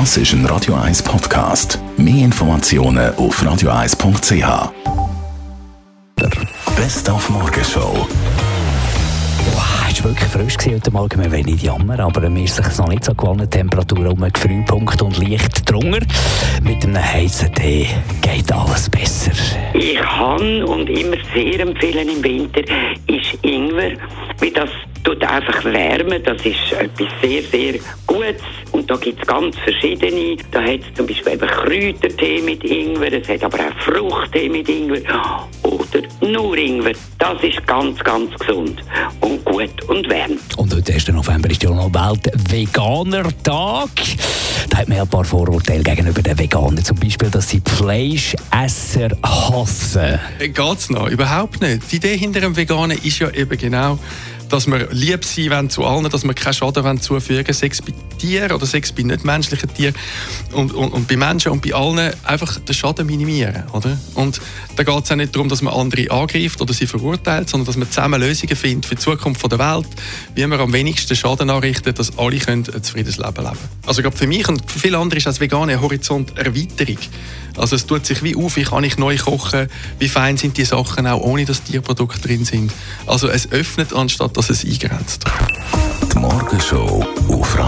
Das ist ein Radio 1 Podcast. Mehr Informationen auf radio1.ch. Best auf Morgenshow. Boah, es war wirklich frisch heute Morgen. Wir wollen nicht jammern, aber mir ist sich noch nicht so gewonnen. Temperatur um einen Gefrierpunkt und leicht drunter. Mit einem heißen Tee geht alles besser. Ich kann und immer sehr empfehlen im Winter ist Ingwer, weil das tut einfach wärmen. Das ist etwas sehr, sehr Gutes. Und da gibt es ganz verschiedene. Da hat es zum Beispiel eben Kräutertee mit Ingwer, es hat aber auch Fruchttee mit Ingwer oder nur Ingwer. Das ist ganz, ganz gesund und gut und wärmt. Und heute, 1. November, ist ja noch Welt-Veganer-Tag. Da hat man ja ein paar Vorurteile gegenüber den Veganern. Zum Beispiel, dass sie Fleischesser hassen. Geht's noch? Überhaupt nicht. Die Idee hinter dem Veganen ist ja eben genau, dass wir lieb sein wollen zu allen, dass wir keinen Schaden wollen zufügen wollen, sei es bei Tieren oder sei es bei nichtmenschlichen Tieren und, und, und bei Menschen und bei allen einfach den Schaden minimieren. Oder? Und da geht es auch nicht darum, dass man andere angreift oder sie verurteilt, sondern dass man zusammen Lösungen findet für die Zukunft der Welt, wie man am wenigsten Schaden anrichtet, dass alle können ein zufriedenes Leben leben Also ich glaube, für mich und für viele andere ist das Vegane eine Horizonterweiterung. Also es tut sich wie auf, wie kann ich neu kochen, wie fein sind die Sachen auch, ohne dass Tierprodukte drin sind. Also es öffnet, anstatt dass es eingrenzt. Die Morgenshow